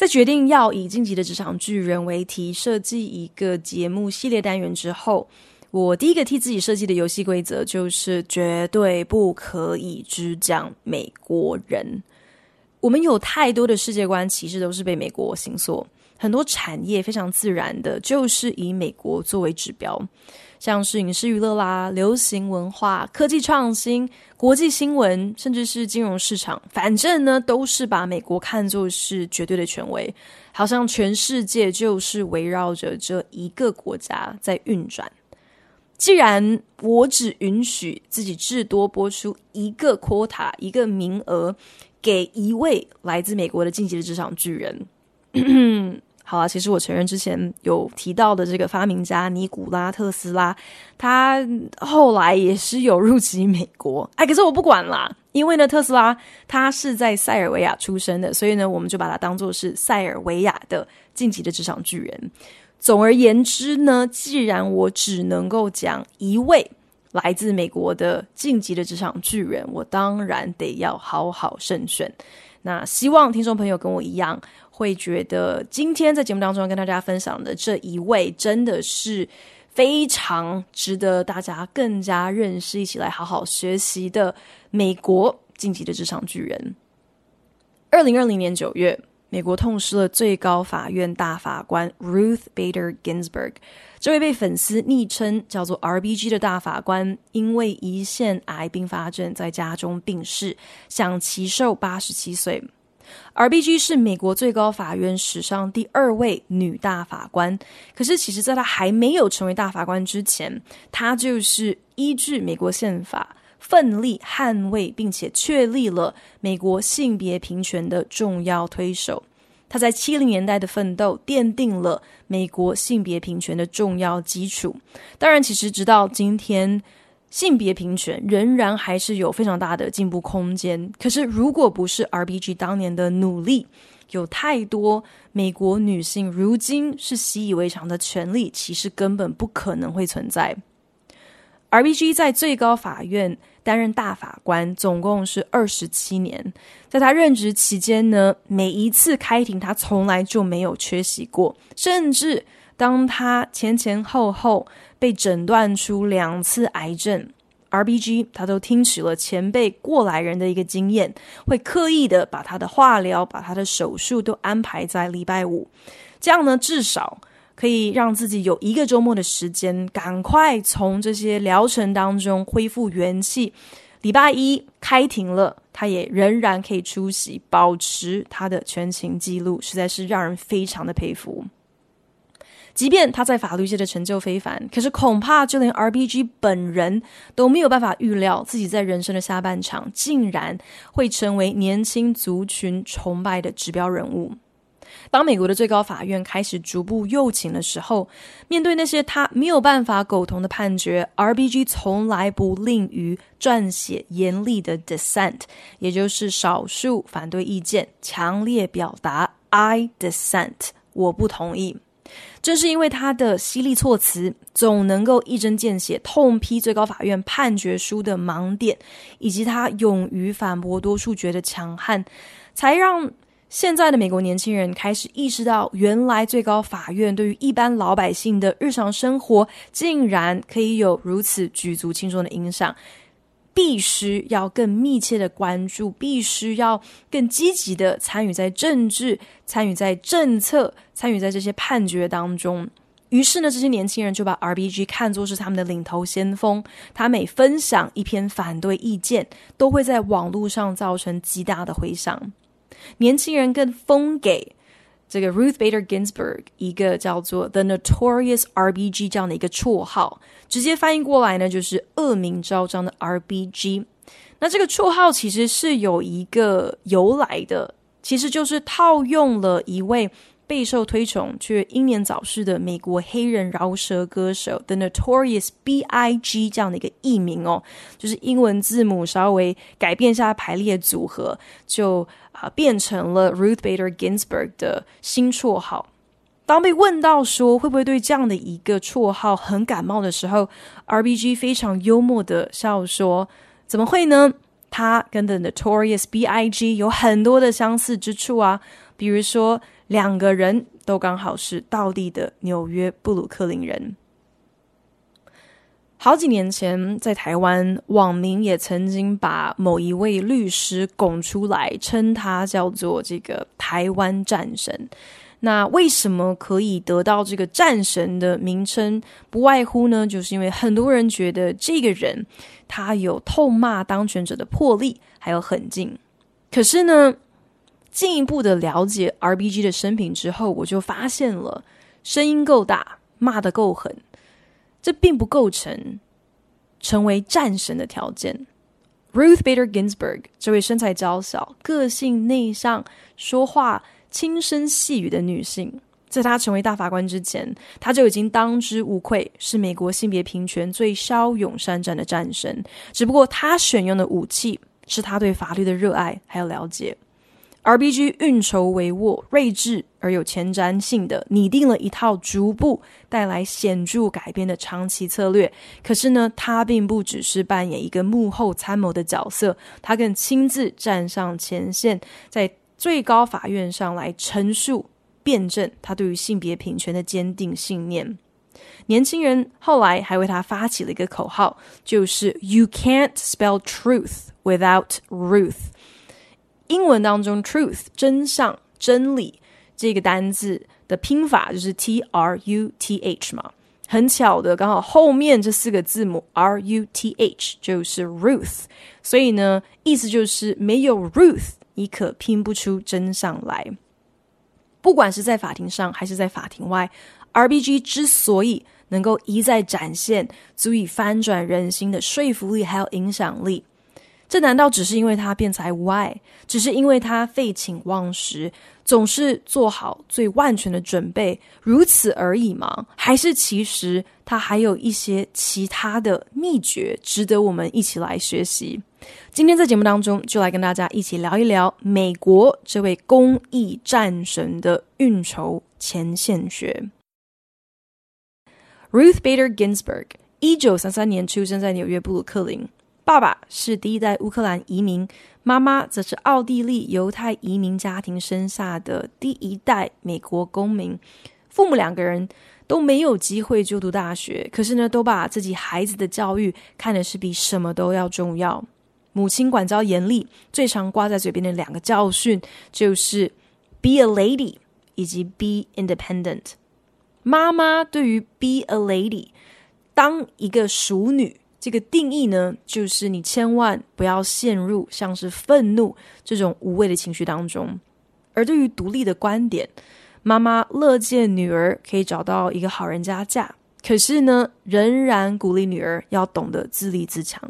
在决定要以晋级的职场巨人为题设计一个节目系列单元之后，我第一个替自己设计的游戏规则就是绝对不可以只讲美国人。我们有太多的世界观其实都是被美国形所，很多产业非常自然的就是以美国作为指标。像是影视娱乐啦、流行文化、科技创新、国际新闻，甚至是金融市场，反正呢，都是把美国看作是绝对的权威，好像全世界就是围绕着这一个国家在运转。既然我只允许自己至多播出一个 quota，一个名额，给一位来自美国的晋级的职场巨人。好啊，其实我承认之前有提到的这个发明家尼古拉特斯拉，他后来也是有入籍美国。哎，可是我不管啦，因为呢，特斯拉他是在塞尔维亚出生的，所以呢，我们就把它当做是塞尔维亚的晋级的职场巨人。总而言之呢，既然我只能够讲一位来自美国的晋级的职场巨人，我当然得要好好慎选。那希望听众朋友跟我一样。会觉得今天在节目当中跟大家分享的这一位真的是非常值得大家更加认识，一起来好好学习的美国晋级的职场巨人。二零二零年九月，美国痛失了最高法院大法官 Ruth Bader Ginsburg，这位被粉丝昵称叫做 RBG 的大法官，因为胰腺癌并发症在家中病逝，享耆寿八十七岁。RBG 是美国最高法院史上第二位女大法官，可是其实，在她还没有成为大法官之前，她就是依据美国宪法奋力捍卫并且确立了美国性别平权的重要推手。她在七零年代的奋斗奠定了美国性别平权的重要基础。当然，其实直到今天。性别平权仍然还是有非常大的进步空间。可是，如果不是 RBG 当年的努力，有太多美国女性如今是习以为常的权利，其实根本不可能会存在。RBG 在最高法院担任大法官，总共是二十七年。在他任职期间呢，每一次开庭，他从来就没有缺席过，甚至当他前前后后。被诊断出两次癌症，RBG 他都听取了前辈过来人的一个经验，会刻意的把他的化疗、把他的手术都安排在礼拜五，这样呢，至少可以让自己有一个周末的时间，赶快从这些疗程当中恢复元气。礼拜一开庭了，他也仍然可以出席，保持他的全勤记录，实在是让人非常的佩服。即便他在法律界的成就非凡，可是恐怕就连 RBG 本人都没有办法预料，自己在人生的下半场竟然会成为年轻族群崇拜的指标人物。当美国的最高法院开始逐步右倾的时候，面对那些他没有办法苟同的判决，RBG 从来不吝于撰写严厉的 dissent，也就是少数反对意见，强烈表达 I dissent，我不同意。正是因为他的犀利措辞，总能够一针见血痛批最高法院判决书的盲点，以及他勇于反驳多数决的强悍，才让现在的美国年轻人开始意识到，原来最高法院对于一般老百姓的日常生活，竟然可以有如此举足轻重的影响。必须要更密切的关注，必须要更积极的参与在政治、参与在政策、参与在这些判决当中。于是呢，这些年轻人就把 RBG 看作是他们的领头先锋。他每分享一篇反对意见，都会在网络上造成极大的回响。年轻人更封给这个 Ruth Bader Ginsburg 一个叫做 The Notorious RBG 这样的一个绰号。直接翻译过来呢，就是恶名昭彰的 RBG。那这个绰号其实是有一个由来的，其实就是套用了一位备受推崇却英年早逝的美国黑人饶舌歌手 The Notorious B.I.G. 这样的一个艺名哦，就是英文字母稍微改变一下排列组合，就啊、变成了 Ruth Bader Ginsburg 的新绰号。当被问到说会不会对这样的一个绰号很感冒的时候，RBG 非常幽默的笑说：“怎么会呢？他跟 The Notorious B.I.G. 有很多的相似之处啊，比如说两个人都刚好是道地的纽约布鲁克林人。好几年前，在台湾，网民也曾经把某一位律师拱出来，称他叫做这个台湾战神。”那为什么可以得到这个战神的名称？不外乎呢，就是因为很多人觉得这个人他有痛骂当权者的魄力，还有狠劲。可是呢，进一步的了解 RBG 的生平之后，我就发现了，声音够大，骂得够狠，这并不构成成为战神的条件。Ruth Bader Ginsburg 这位身材娇小、个性内向、说话轻声细语的女性，在她成为大法官之前，她就已经当之无愧是美国性别平权最骁勇善战的战神。只不过，她选用的武器是她对法律的热爱还有了解。RBG 运筹帷幄、睿智而有前瞻性的拟定了一套逐步带来显著改变的长期策略。可是呢，她并不只是扮演一个幕后参谋的角色，她更亲自站上前线，在最高法院上来陈述、辩证他对于性别平权的坚定信念。年轻人后来还为他发起了一个口号，就是 “You can't spell truth without Ruth”。英文当中，“truth” 真相、真理这个单字的拼法就是 T R U T H 嘛。很巧的，刚好后面这四个字母 R U T H 就是 Ruth，所以呢，意思就是没有 Ruth。你可拼不出真相来。不管是在法庭上还是在法庭外，RBG 之所以能够一再展现足以翻转人心的说服力还有影响力，这难道只是因为他辩才无碍，只是因为他废寝忘食，总是做好最万全的准备，如此而已吗？还是其实他还有一些其他的秘诀值得我们一起来学习？今天在节目当中，就来跟大家一起聊一聊美国这位公益战神的运筹前线学。Ruth Bader Ginsburg，一九三三年出生在纽约布鲁克林，爸爸是第一代乌克兰移民，妈妈则是奥地利犹太移民家庭生下的第一代美国公民。父母两个人都没有机会就读大学，可是呢，都把自己孩子的教育看的是比什么都要重要。母亲管教严厉，最常挂在嘴边的两个教训就是 “be a lady” 以及 “be independent”。妈妈对于 “be a lady” 当一个淑女这个定义呢，就是你千万不要陷入像是愤怒这种无谓的情绪当中。而对于独立的观点，妈妈乐见女儿可以找到一个好人家嫁，可是呢，仍然鼓励女儿要懂得自立自强。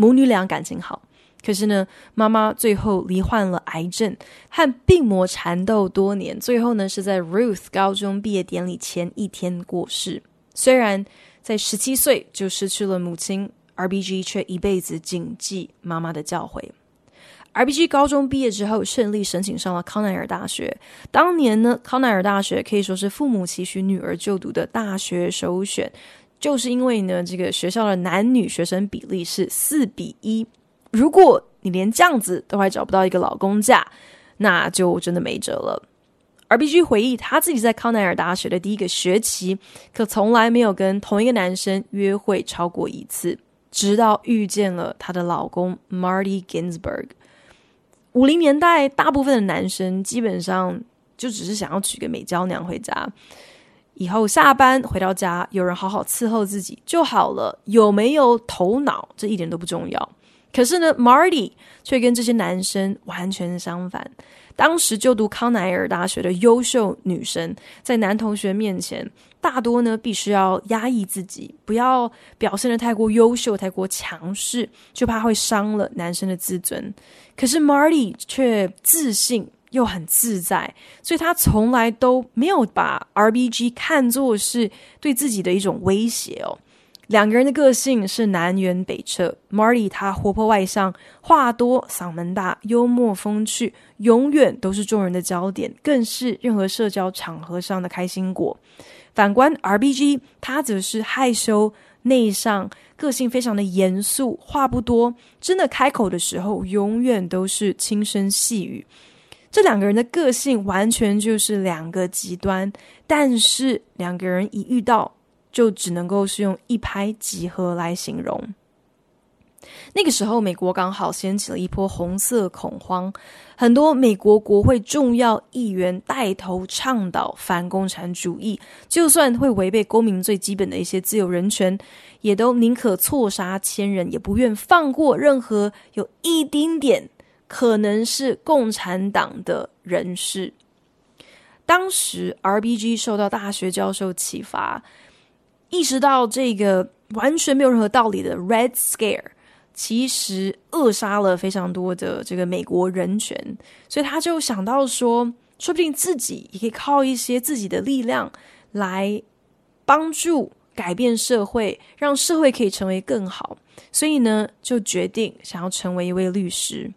母女俩感情好，可是呢，妈妈最后罹患了癌症，和病魔缠斗多年，最后呢是在 Ruth 高中毕业典礼前一天过世。虽然在十七岁就失去了母亲，RBG 却一辈子谨记妈妈的教诲。RBG 高中毕业之后，顺利申请上了康奈尔大学。当年呢，康奈尔大学可以说是父母期许女儿就读的大学首选。就是因为呢，这个学校的男女学生比例是四比一。如果你连这样子都还找不到一个老公嫁，那就真的没辙了。RBG 回忆他自己在康奈尔大学的第一个学期，可从来没有跟同一个男生约会超过一次，直到遇见了她的老公 Marty Ginsburg。五零年代，大部分的男生基本上就只是想要娶个美娇娘回家。以后下班回到家，有人好好伺候自己就好了。有没有头脑，这一点都不重要。可是呢，Marty 却跟这些男生完全相反。当时就读康奈尔大学的优秀女生，在男同学面前，大多呢必须要压抑自己，不要表现得太过优秀、太过强势，就怕会伤了男生的自尊。可是 Marty 却自信又很自在，所以他从来都没有把 RBG 看作是对自己的一种威胁哦。两个人的个性是南辕北辙。Marty 他活泼外向，话多，嗓门大，幽默风趣，永远都是众人的焦点，更是任何社交场合上的开心果。反观 RBG，他则是害羞内向，个性非常的严肃，话不多，真的开口的时候，永远都是轻声细语。这两个人的个性完全就是两个极端，但是两个人一遇到，就只能够是用一拍即合来形容。那个时候，美国刚好掀起了一波红色恐慌，很多美国国会重要议员带头倡导反共产主义，就算会违背公民最基本的一些自由人权，也都宁可错杀千人，也不愿放过任何有一丁点可能是共产党的人士。当时，RBG 受到大学教授启发。意识到这个完全没有任何道理的 Red Scare，其实扼杀了非常多的这个美国人权，所以他就想到说，说不定自己也可以靠一些自己的力量来帮助改变社会，让社会可以成为更好。所以呢，就决定想要成为一位律师。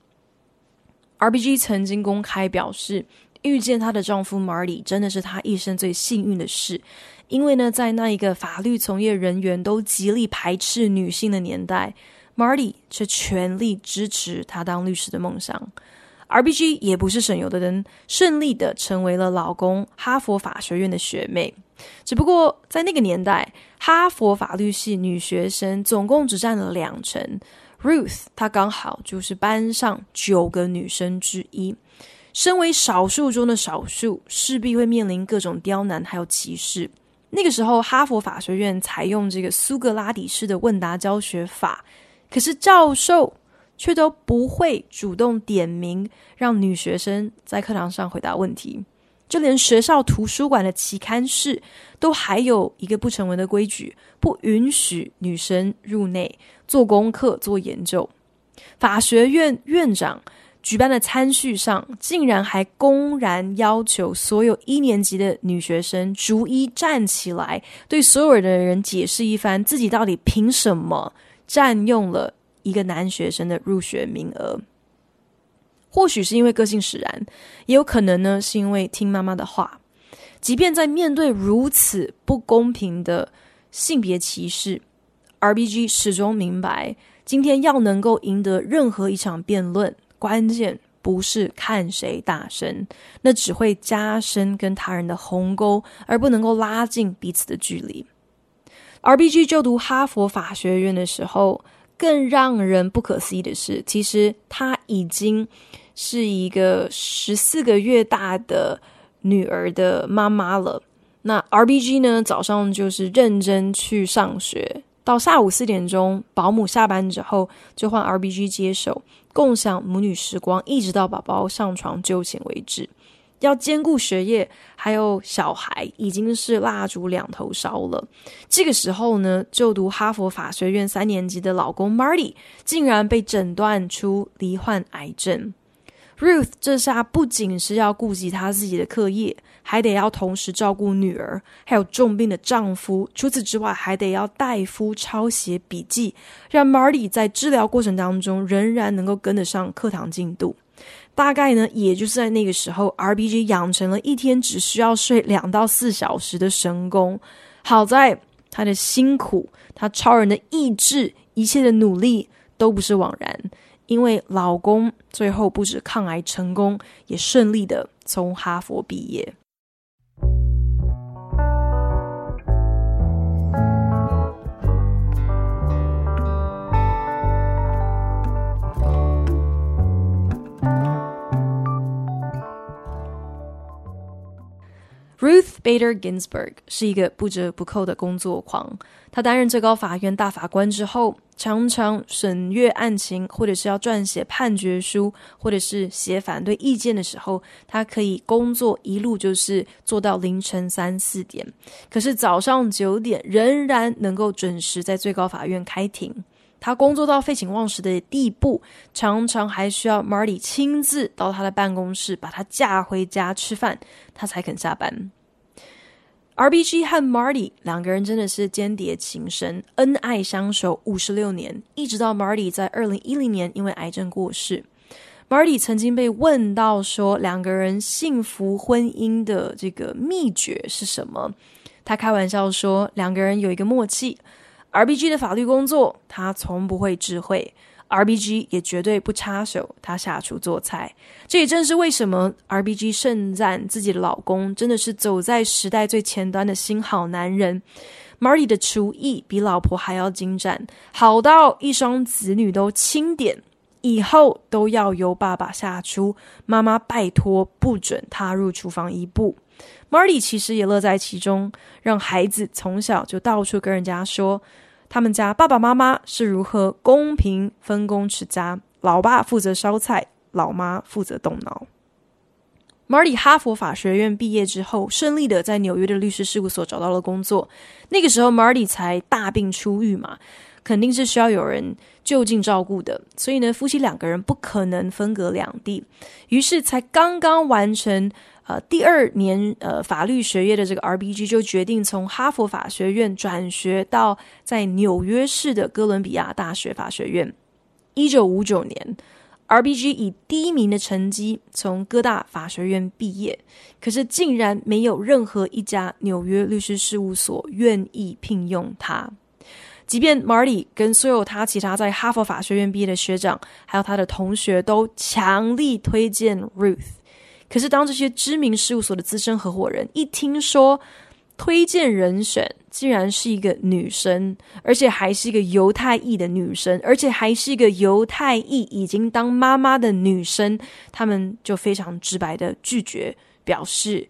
RBG 曾经公开表示，遇见她的丈夫 Marty 真的是她一生最幸运的事。因为呢，在那一个法律从业人员都极力排斥女性的年代，Marty 却全力支持她当律师的梦想。RBG 也不是省油的灯，顺利的成为了老公哈佛法学院的学妹。只不过在那个年代，哈佛法律系女学生总共只占了两成，Ruth 她刚好就是班上九个女生之一。身为少数中的少数，势必会面临各种刁难还有歧视。那个时候，哈佛法学院采用这个苏格拉底式的问答教学法，可是教授却都不会主动点名让女学生在课堂上回答问题，就连学校图书馆的期刊室都还有一个不成文的规矩，不允许女生入内做功课、做研究。法学院院长。举办的餐叙上，竟然还公然要求所有一年级的女学生逐一站起来，对所有的人解释一番，自己到底凭什么占用了一个男学生的入学名额。或许是因为个性使然，也有可能呢是因为听妈妈的话。即便在面对如此不公平的性别歧视，RBG 始终明白，今天要能够赢得任何一场辩论。关键不是看谁大声，那只会加深跟他人的鸿沟，而不能够拉近彼此的距离。RBG 就读哈佛法学院的时候，更让人不可思议的是，其实他已经是一个十四个月大的女儿的妈妈了。那 RBG 呢，早上就是认真去上学。到下午四点钟，保姆下班之后，就换 RBG 接手，共享母女时光，一直到宝宝上床就寝为止。要兼顾学业，还有小孩，已经是蜡烛两头烧了。这个时候呢，就读哈佛法学院三年级的老公 Marty 竟然被诊断出罹患癌症。Ruth 这下不仅是要顾及她自己的课业。还得要同时照顾女儿，还有重病的丈夫。除此之外，还得要代夫抄写笔记，让 Marty 在治疗过程当中仍然能够跟得上课堂进度。大概呢，也就是在那个时候，RBG 养成了一天只需要睡两到四小时的神功。好在他的辛苦，他超人的意志，一切的努力都不是枉然，因为老公最后不止抗癌成功，也顺利的从哈佛毕业。Ruth Bader Ginsburg 是一个不折不扣的工作狂。她担任最高法院大法官之后，常常审阅案情，或者是要撰写判决书，或者是写反对意见的时候，她可以工作一路就是做到凌晨三四点。可是早上九点仍然能够准时在最高法院开庭。他工作到废寝忘食的地步，常常还需要 Marty 亲自到他的办公室把他架回家吃饭，他才肯下班。RBG 和 Marty 两个人真的是鶼鰈情深，恩爱相守五十六年，一直到 Marty 在二零一零年因为癌症过世。Marty 曾经被问到说，两个人幸福婚姻的这个秘诀是什么？他开玩笑说，两个人有一个默契。RBG 的法律工作，他从不会知会；RBG 也绝对不插手他下厨做菜。这也正是为什么 RBG 盛赞自己的老公真的是走在时代最前端的新好男人。Marty 的厨艺比老婆还要精湛，好到一双子女都钦点，以后都要由爸爸下厨，妈妈拜托不准踏入厨房一步。Marty 其实也乐在其中，让孩子从小就到处跟人家说。他们家爸爸妈妈是如何公平分工持家？老爸负责烧菜，老妈负责动脑。Marty 哈佛法学院毕业之后，顺利的在纽约的律师事务所找到了工作。那个时候，Marty 才大病初愈嘛，肯定是需要有人就近照顾的。所以呢，夫妻两个人不可能分隔两地，于是才刚刚完成。呃，第二年呃法律学业的这个 RBG 就决定从哈佛法学院转学到在纽约市的哥伦比亚大学法学院。一九五九年，RBG 以第一名的成绩从哥大法学院毕业，可是竟然没有任何一家纽约律师事务所愿意聘用他。即便 Marty 跟所有他其他在哈佛法学院毕业的学长，还有他的同学都强力推荐 Ruth。可是，当这些知名事务所的资深合伙人一听说推荐人选竟然是一个女生，而且还是一个犹太裔的女生，而且还是一个犹太裔已经当妈妈的女生，他们就非常直白的拒绝，表示：“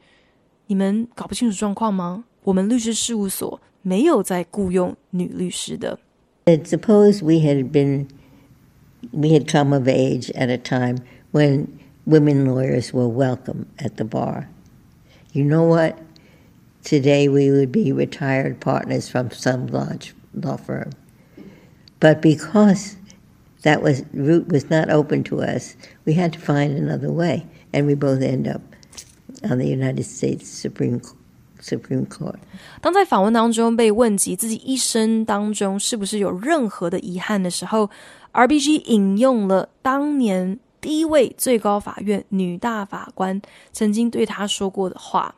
你们搞不清楚状况吗？我们律师事务所没有在雇佣女律师的。” Suppose we had been, we had come of age at a time when. Women lawyers were welcome at the bar. You know what? Today we would be retired partners from some large law firm. But because that was route was not open to us, we had to find another way, and we both end up on the United States Supreme Supreme Court. 当在访问当中被问及自己一生当中是不是有任何的遗憾的时候，RBG 引用了当年。 第一位最高法院女大法官曾经对他说过的话，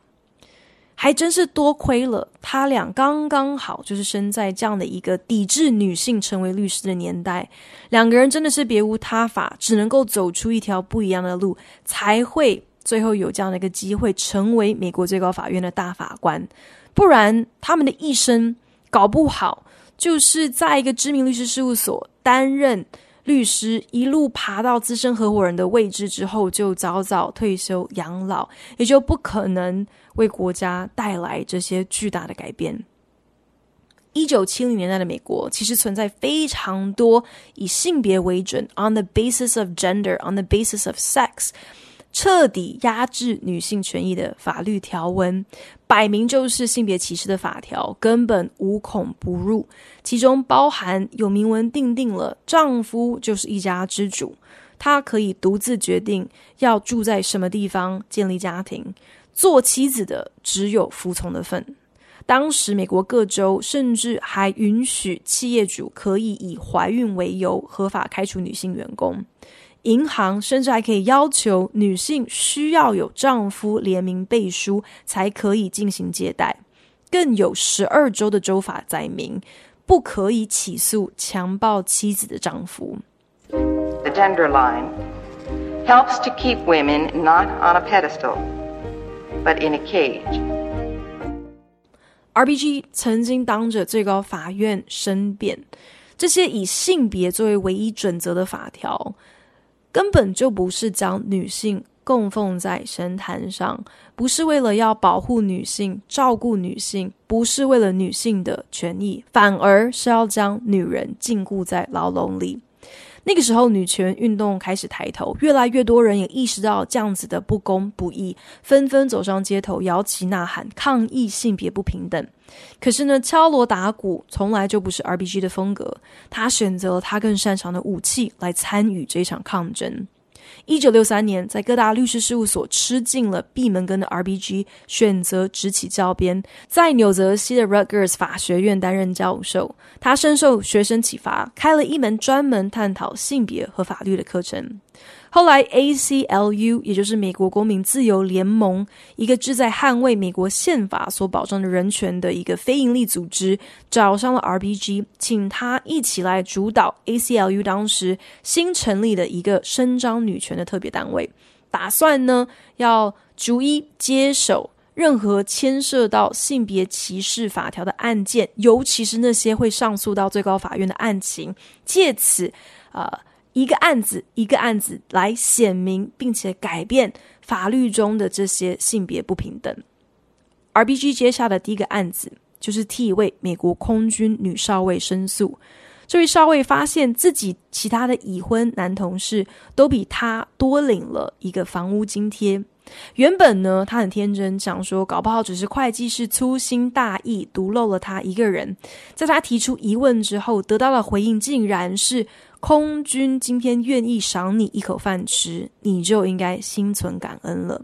还真是多亏了他俩刚刚好就是生在这样的一个抵制女性成为律师的年代，两个人真的是别无他法，只能够走出一条不一样的路，才会最后有这样的一个机会成为美国最高法院的大法官，不然他们的一生搞不好就是在一个知名律师事务所担任。律师一路爬到资深合伙人的位置之后，就早早退休养老，也就不可能为国家带来这些巨大的改变。一九七零年代的美国其实存在非常多以性别为准 （on the basis of gender, on the basis of sex）。彻底压制女性权益的法律条文，摆明就是性别歧视的法条，根本无孔不入。其中包含有明文定定了，丈夫就是一家之主，他可以独自决定要住在什么地方，建立家庭。做妻子的只有服从的份。当时美国各州甚至还允许企业主可以以怀孕为由合法开除女性员工。银行甚至还可以要求女性需要有丈夫联名背书才可以进行借贷，更有十二州的州法载明不可以起诉强暴妻子的丈夫。The gender line helps to keep women not on a pedestal, but in a cage. RBG 曾经当着最高法院申辩，这些以性别作为唯一准则的法条。根本就不是将女性供奉在神坛上，不是为了要保护女性、照顾女性，不是为了女性的权益，反而是要将女人禁锢在牢笼里。那个时候，女权运动开始抬头，越来越多人也意识到这样子的不公不义，纷纷走上街头，摇旗呐喊，抗议性别不平等。可是呢，敲锣打鼓从来就不是 RBG 的风格，他选择了他更擅长的武器来参与这场抗争。一九六三年，在各大律师事务所吃尽了闭门羹的 RBG，选择执起教鞭，在纽泽西的 Rutgers 法学院担任教授。他深受学生启发，开了一门专门探讨性别和法律的课程。后来，ACLU 也就是美国公民自由联盟，一个志在捍卫美国宪法所保障的人权的一个非营利组织，找上了 RBG，请他一起来主导 ACLU 当时新成立的一个伸张女权的特别单位，打算呢要逐一接手任何牵涉到性别歧视法条的案件，尤其是那些会上诉到最高法院的案情，借此啊。呃一个案子一个案子来显明，并且改变法律中的这些性别不平等。RBG 接下的第一个案子就是替一位美国空军女少尉申诉。这位少尉发现自己其他的已婚男同事都比他多领了一个房屋津贴。原本呢，他很天真，想说搞不好只是会计师粗心大意，独漏了他一个人。在他提出疑问之后，得到的回应竟然是。空军今天愿意赏你一口饭吃，你就应该心存感恩了。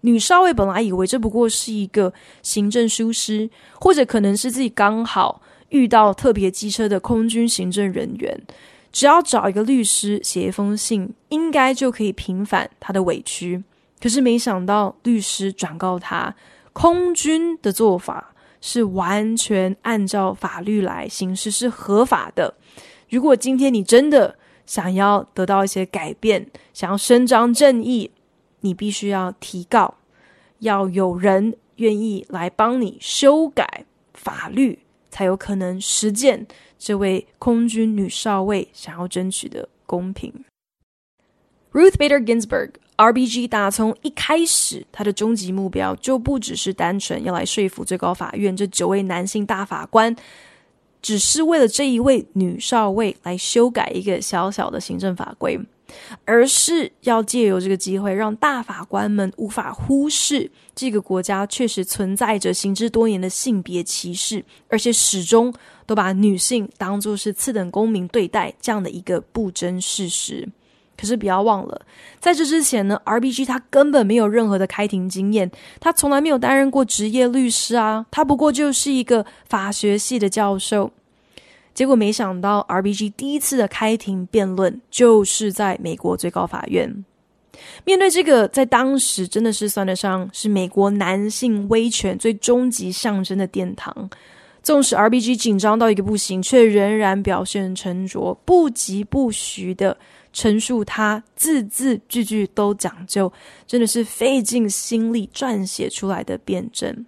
女少尉本来以为这不过是一个行政疏失，或者可能是自己刚好遇到特别机车的空军行政人员，只要找一个律师写一封信，应该就可以平反他的委屈。可是没想到，律师转告他，空军的做法是完全按照法律来行事，是合法的。如果今天你真的想要得到一些改变，想要伸张正义，你必须要提告，要有人愿意来帮你修改法律，才有可能实践这位空军女少尉想要争取的公平。Ruth Bader Ginsburg，RBG 打从一开始，他的终极目标就不只是单纯要来说服最高法院这九位男性大法官。只是为了这一位女少尉来修改一个小小的行政法规，而是要借由这个机会，让大法官们无法忽视这个国家确实存在着行之多年的性别歧视，而且始终都把女性当作是次等公民对待这样的一个不争事实。可是不要忘了，在这之前呢，RBG 他根本没有任何的开庭经验，他从来没有担任过职业律师啊，他不过就是一个法学系的教授。结果没想到，RBG 第一次的开庭辩论就是在美国最高法院。面对这个在当时真的是算得上是美国男性威权最终极象征的殿堂，纵使 RBG 紧张到一个不行，却仍然表现沉着，不疾不徐的。陈述他字字句句都讲究，真的是费尽心力撰写出来的辩证。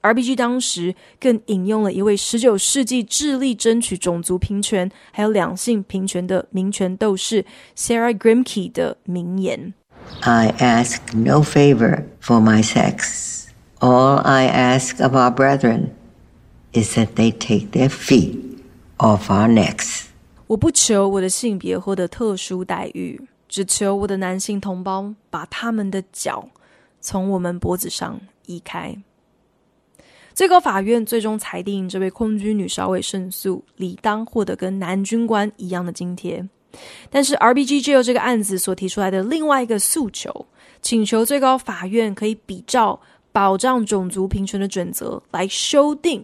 RBG 当时更引用了一位十九世纪致力争取种族平权还有两性平权的民权斗士 Sarah Grimke 的名言：“I ask no favor for my sex. All I ask of our brethren is that they take their feet off our necks.” 我不求我的性别获得特殊待遇，只求我的男性同胞把他们的脚从我们脖子上移开。最高法院最终裁定，这位空军女少尉胜诉，理当获得跟男军官一样的津贴。但是，RBG 就这个案子所提出来的另外一个诉求，请求最高法院可以比照保障种族平权的准则来修订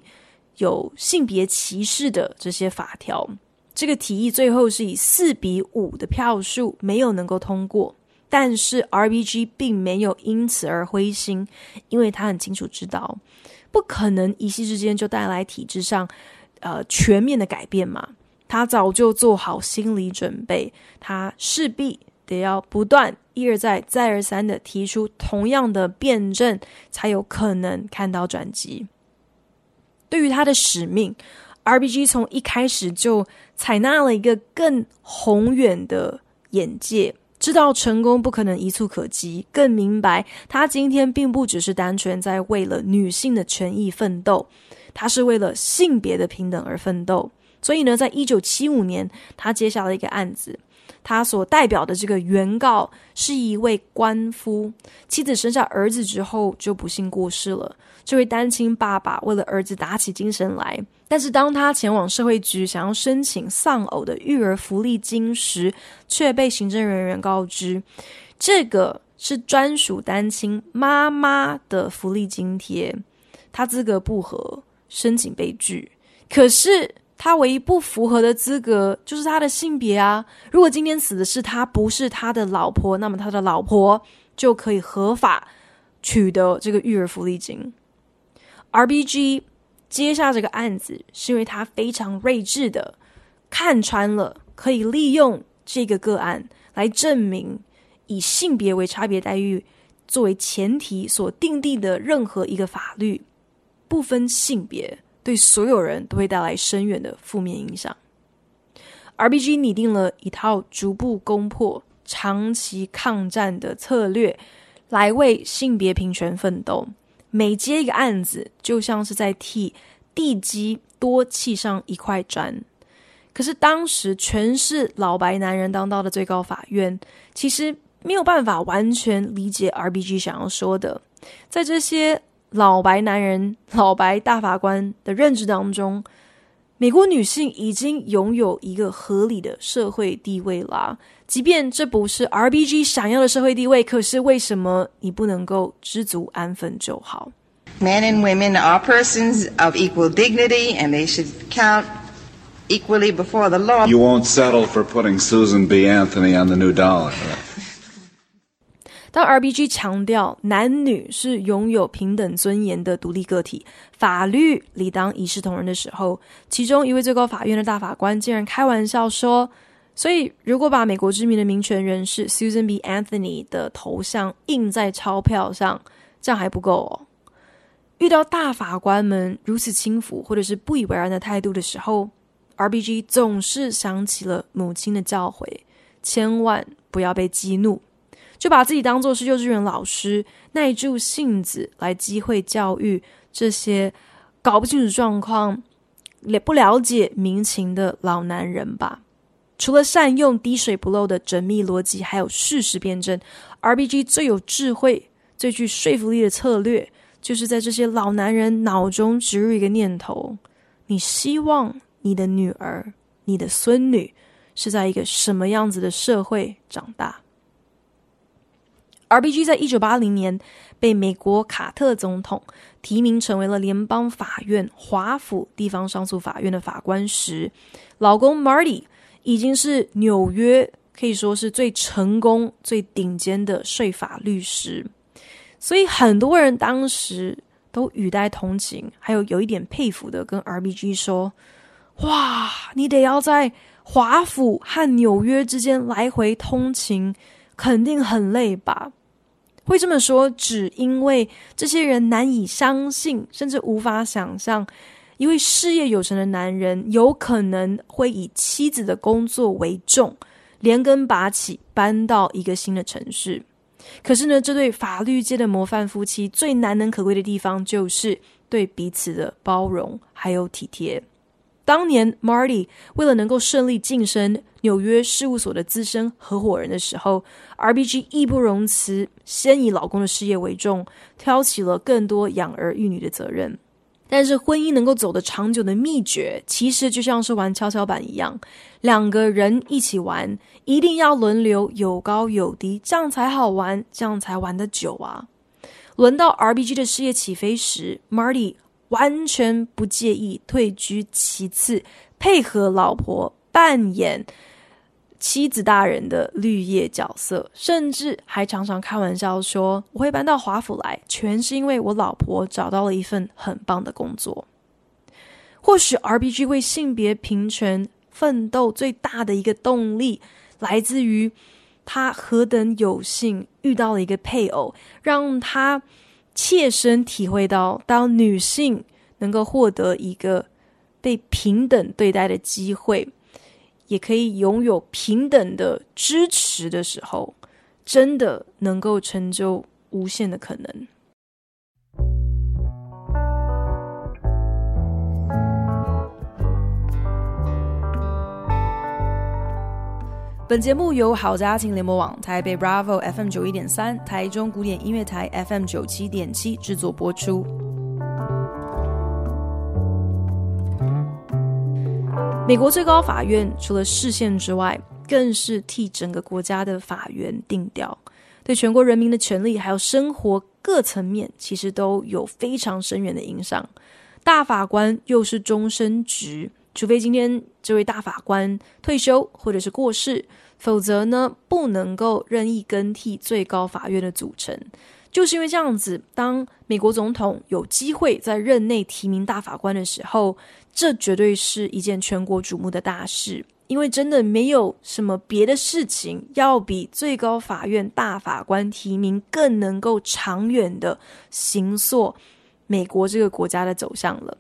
有性别歧视的这些法条。这个提议最后是以四比五的票数没有能够通过，但是 RBG 并没有因此而灰心，因为他很清楚知道，不可能一夕之间就带来体制上呃全面的改变嘛。他早就做好心理准备，他势必得要不断一而再再而三的提出同样的辩证，才有可能看到转机。对于他的使命。RBG 从一开始就采纳了一个更宏远的眼界，知道成功不可能一蹴可及，更明白他今天并不只是单纯在为了女性的权益奋斗，他是为了性别的平等而奋斗。所以呢，在一九七五年，他接下了一个案子，他所代表的这个原告是一位官夫，妻子生下儿子之后就不幸过世了。这位单亲爸爸为了儿子打起精神来，但是当他前往社会局想要申请丧偶的育儿福利金时，却被行政人员告知，这个是专属单亲妈妈的福利津贴，他资格不合，申请被拒。可是他唯一不符合的资格就是他的性别啊！如果今天死的是他，不是他的老婆，那么他的老婆就可以合法取得这个育儿福利金。RBG 接下这个案子，是因为他非常睿智的看穿了，可以利用这个个案来证明，以性别为差别待遇作为前提所订定的任何一个法律，不分性别，对所有人都会带来深远的负面影响。RBG 拟定了一套逐步攻破、长期抗战的策略，来为性别平权奋斗。每接一个案子，就像是在替地基多砌上一块砖。可是当时全是老白男人当道的最高法院，其实没有办法完全理解 RBG 想要说的。在这些老白男人、老白大法官的认知当中，美国女性已经拥有一个合理的社会地位啦。即便这不是 RBG 想要的社会地位，可是为什么你不能够知足安分就好？Men and women are persons of equal dignity, and they should count equally before the law. You won't settle for putting Susan B. Anthony on the new dollar. 当 RBG 强调男女是拥有平等尊严的独立个体，法律理当一视同仁的时候，其中一位最高法院的大法官竟然开玩笑说。所以，如果把美国知名的民权人士 Susan B. Anthony 的头像印在钞票上，这样还不够哦。遇到大法官们如此轻浮或者是不以为然的态度的时候，RBG 总是想起了母亲的教诲：千万不要被激怒，就把自己当做是幼稚园老师，耐住性子来机会教育这些搞不清楚状况、也不了解民情的老男人吧。除了善用滴水不漏的缜密逻辑，还有事实辩证，RBG 最有智慧、最具说服力的策略，就是在这些老男人脑中植入一个念头：你希望你的女儿、你的孙女是在一个什么样子的社会长大？RBG 在一九八零年被美国卡特总统提名成为了联邦法院华府地方上诉法院的法官时，老公 Marty。已经是纽约可以说是最成功、最顶尖的税法律师，所以很多人当时都语带同情，还有有一点佩服的跟 RBG 说：“哇，你得要在华府和纽约之间来回通勤，肯定很累吧？”会这么说，只因为这些人难以相信，甚至无法想象。一位事业有成的男人，有可能会以妻子的工作为重，连根拔起，搬到一个新的城市。可是呢，这对法律界的模范夫妻最难能可贵的地方，就是对彼此的包容还有体贴。当年 Marty 为了能够顺利晋升纽约事务所的资深合伙人的时候，RBG 义不容辞，先以老公的事业为重，挑起了更多养儿育女的责任。但是婚姻能够走得长久的秘诀，其实就像是玩跷跷板一样，两个人一起玩，一定要轮流有高有低，这样才好玩，这样才玩得久啊。轮到 RBG 的事业起飞时，Marty 完全不介意退居其次，配合老婆扮演。妻子大人的绿叶角色，甚至还常常开玩笑说：“我会搬到华府来，全是因为我老婆找到了一份很棒的工作。”或许 RBG 为性别平权奋斗最大的一个动力，来自于他何等有幸遇到了一个配偶，让他切身体会到，当女性能够获得一个被平等对待的机会。也可以拥有平等的支持的时候，真的能够成就无限的可能。本节目由好家庭联播网、台北 Bravo FM 九一点三、台中古典音乐台 FM 九七点七制作播出。美国最高法院除了释宪之外，更是替整个国家的法源定调，对全国人民的权利还有生活各层面，其实都有非常深远的影响。大法官又是终身职。除非今天这位大法官退休或者是过世，否则呢，不能够任意更替最高法院的组成。就是因为这样子，当美国总统有机会在任内提名大法官的时候，这绝对是一件全国瞩目的大事。因为真的没有什么别的事情要比最高法院大法官提名更能够长远的形塑美国这个国家的走向了。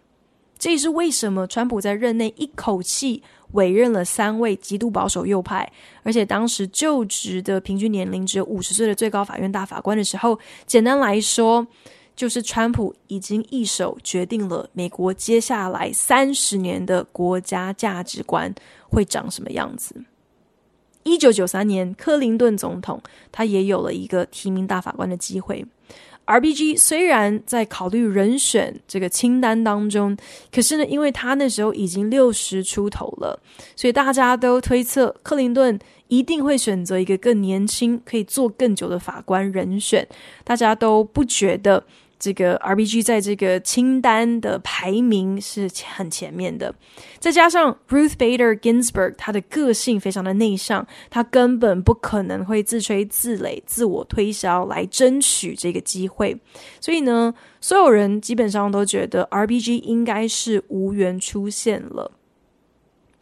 这也是为什么川普在任内一口气委任了三位极度保守右派，而且当时就职的平均年龄只有五十岁的最高法院大法官的时候，简单来说，就是川普已经一手决定了美国接下来三十年的国家价值观会长什么样子。一九九三年，克林顿总统他也有了一个提名大法官的机会。RBG 虽然在考虑人选这个清单当中，可是呢，因为他那时候已经六十出头了，所以大家都推测克林顿一定会选择一个更年轻、可以做更久的法官人选。大家都不觉得。这个 RBG 在这个清单的排名是很前面的，再加上 Ruth Bader Ginsburg，她的个性非常的内向，她根本不可能会自吹自擂、自我推销来争取这个机会，所以呢，所有人基本上都觉得 RBG 应该是无缘出现了。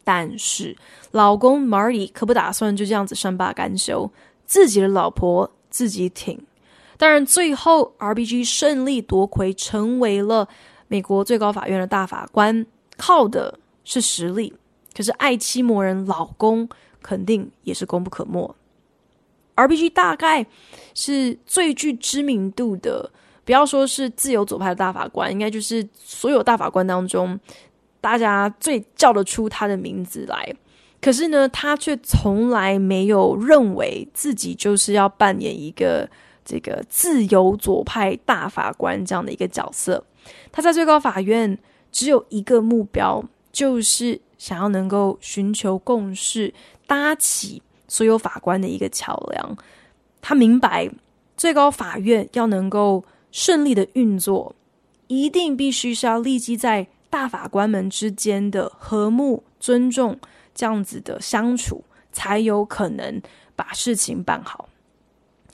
但是老公 Marty 可不打算就这样子善罢甘休，自己的老婆自己挺。当然，最后 RBG 胜利夺魁，成为了美国最高法院的大法官，靠的是实力。可是爱妻魔人老公肯定也是功不可没。RBG 大概是最具知名度的，不要说是自由左派的大法官，应该就是所有大法官当中，大家最叫得出他的名字来。可是呢，他却从来没有认为自己就是要扮演一个。这个自由左派大法官这样的一个角色，他在最高法院只有一个目标，就是想要能够寻求共识，搭起所有法官的一个桥梁。他明白，最高法院要能够顺利的运作，一定必须是要立基在大法官们之间的和睦、尊重这样子的相处，才有可能把事情办好。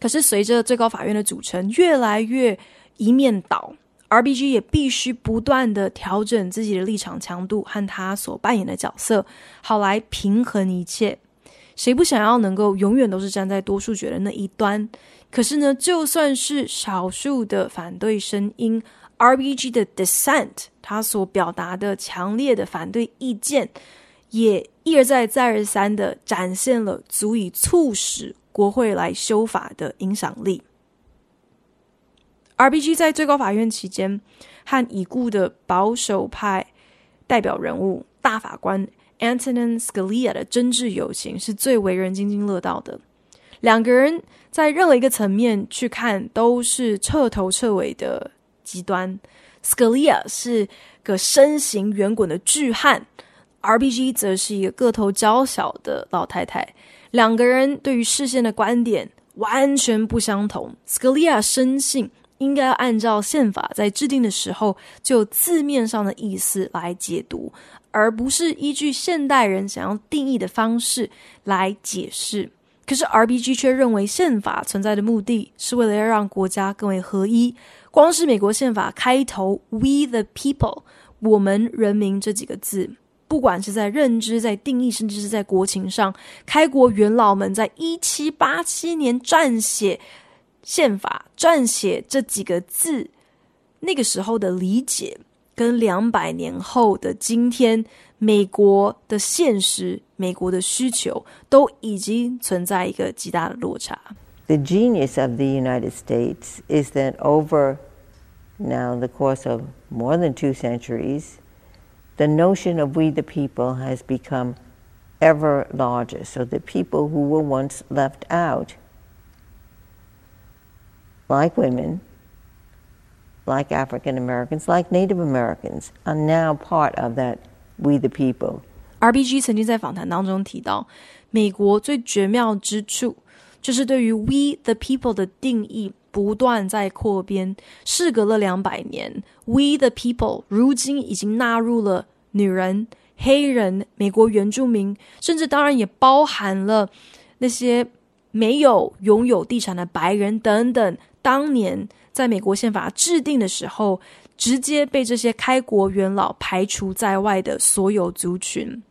可是，随着最高法院的组成越来越一面倒，RBG 也必须不断的调整自己的立场强度和他所扮演的角色，好来平衡一切。谁不想要能够永远都是站在多数决的那一端？可是呢，就算是少数的反对声音，RBG 的 dissent，他所表达的强烈的反对意见，也一而再、再而三的展现了足以促使。国会来修法的影响力。RBG 在最高法院期间，和已故的保守派代表人物大法官 Antonin Scalia 的真挚友情是最为人津津乐道的。两个人在任何一个层面去看，都是彻头彻尾的极端。Scalia 是个身形圆滚的巨汉，RBG 则是一个个头娇小的老太太。两个人对于事件的观点完全不相同。斯科利亚深信应该要按照宪法在制定的时候就字面上的意思来解读，而不是依据现代人想要定义的方式来解释。可是 RBG 却认为宪法存在的目的是为了要让国家更为合一。光是美国宪法开头 “We the people”，我们人民这几个字。不管是在认知、在定义，甚至是在国情上，开国元老们在一七八七年撰写宪法、撰写这几个字，那个时候的理解，跟两百年后的今天，美国的现实、美国的需求，都已经存在一个极大的落差。The genius of the United States is that over now the course of more than two centuries. The notion of we the people has become ever larger. So the people who were once left out, like women, like African Americans, like Native Americans, are now part of that we the people. RBG 曾经在访谈当中提到，美国最绝妙之处就是对于 we the people 的定义不断在扩编。事隔了两百年 ，we the people 如今已经纳入了女人、黑人、美国原住民，甚至当然也包含了那些没有拥有地产的白人等等。当年在美国宪法制定的时候，直接被这些开国元老排除在外的所有族群。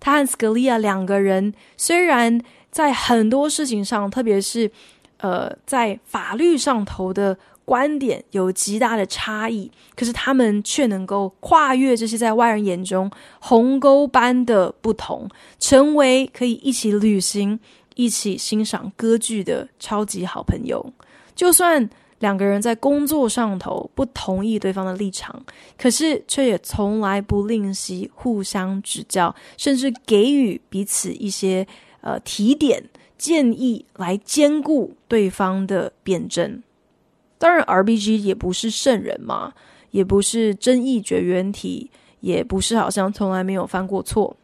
他和斯科利亚两个人虽然在很多事情上，特别是呃在法律上头的观点有极大的差异，可是他们却能够跨越这些在外人眼中鸿沟般的不同，成为可以一起旅行、一起欣赏歌剧的超级好朋友。就算两个人在工作上头不同意对方的立场，可是却也从来不吝惜互相指教，甚至给予彼此一些呃提点建议，来兼顾对方的辩证。当然，RBG 也不是圣人嘛，也不是争议绝缘体，也不是好像从来没有犯过错。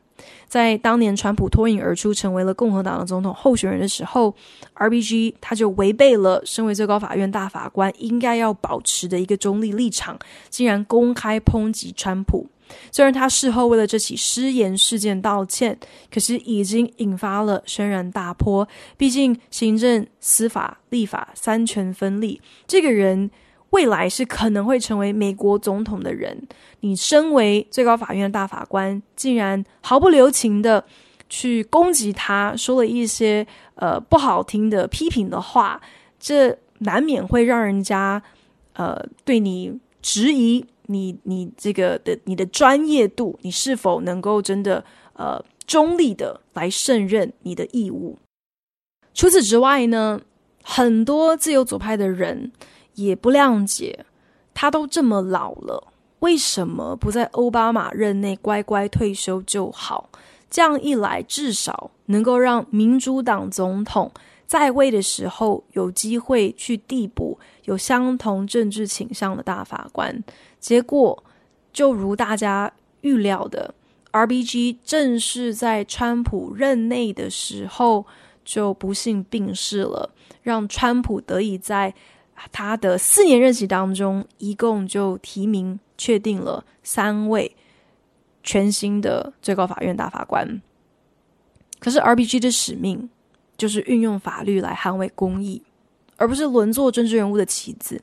在当年川普脱颖而出，成为了共和党的总统候选人的时候，RBG 他就违背了身为最高法院大法官应该要保持的一个中立立场，竟然公开抨击川普。虽然他事后为了这起失言事件道歉，可是已经引发了轩然大波。毕竟行政、司法、立法三权分立，这个人。未来是可能会成为美国总统的人，你身为最高法院的大法官，竟然毫不留情的去攻击他，说了一些呃不好听的批评的话，这难免会让人家呃对你质疑你你这个的你的专业度，你是否能够真的呃中立的来胜任你的义务。除此之外呢，很多自由左派的人。也不谅解，他都这么老了，为什么不在奥巴马任内乖乖退休就好？这样一来，至少能够让民主党总统在位的时候有机会去递补有相同政治倾向的大法官。结果，就如大家预料的，RBG 正是在川普任内的时候就不幸病逝了，让川普得以在。他的四年任期当中，一共就提名确定了三位全新的最高法院大法官。可是 RBG 的使命就是运用法律来捍卫公义，而不是轮做政治人物的棋子。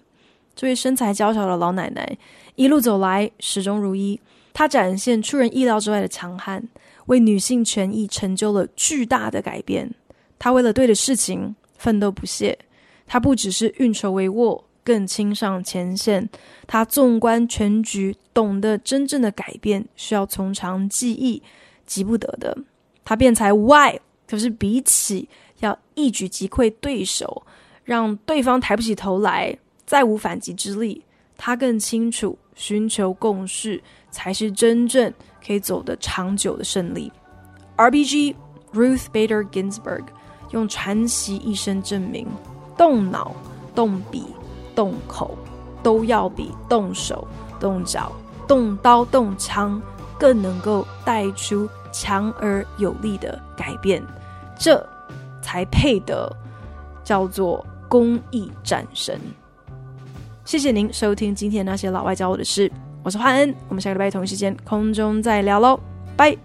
这位身材娇小的老奶奶一路走来始终如一，她展现出人意料之外的强悍，为女性权益成就了巨大的改变。她为了对的事情奋斗不懈。她不只是运筹帷幄，更亲上前线。她纵观全局，懂得真正的改变需要从长计议，急不得的。她辩才无碍，可是比起要一举击溃对手，让对方抬不起头来，再无反击之力，他更清楚寻求共识才是真正可以走得长久的胜利。RBG Ruth Bader Ginsburg 用传奇一生证明。动脑、动笔、动口，都要比动手、动脚、动刀、动枪更能够带出强而有力的改变，这才配得叫做公益战神。谢谢您收听今天那些老外教我的事，我是焕恩，我们下个礼拜同一时间空中再聊喽，拜。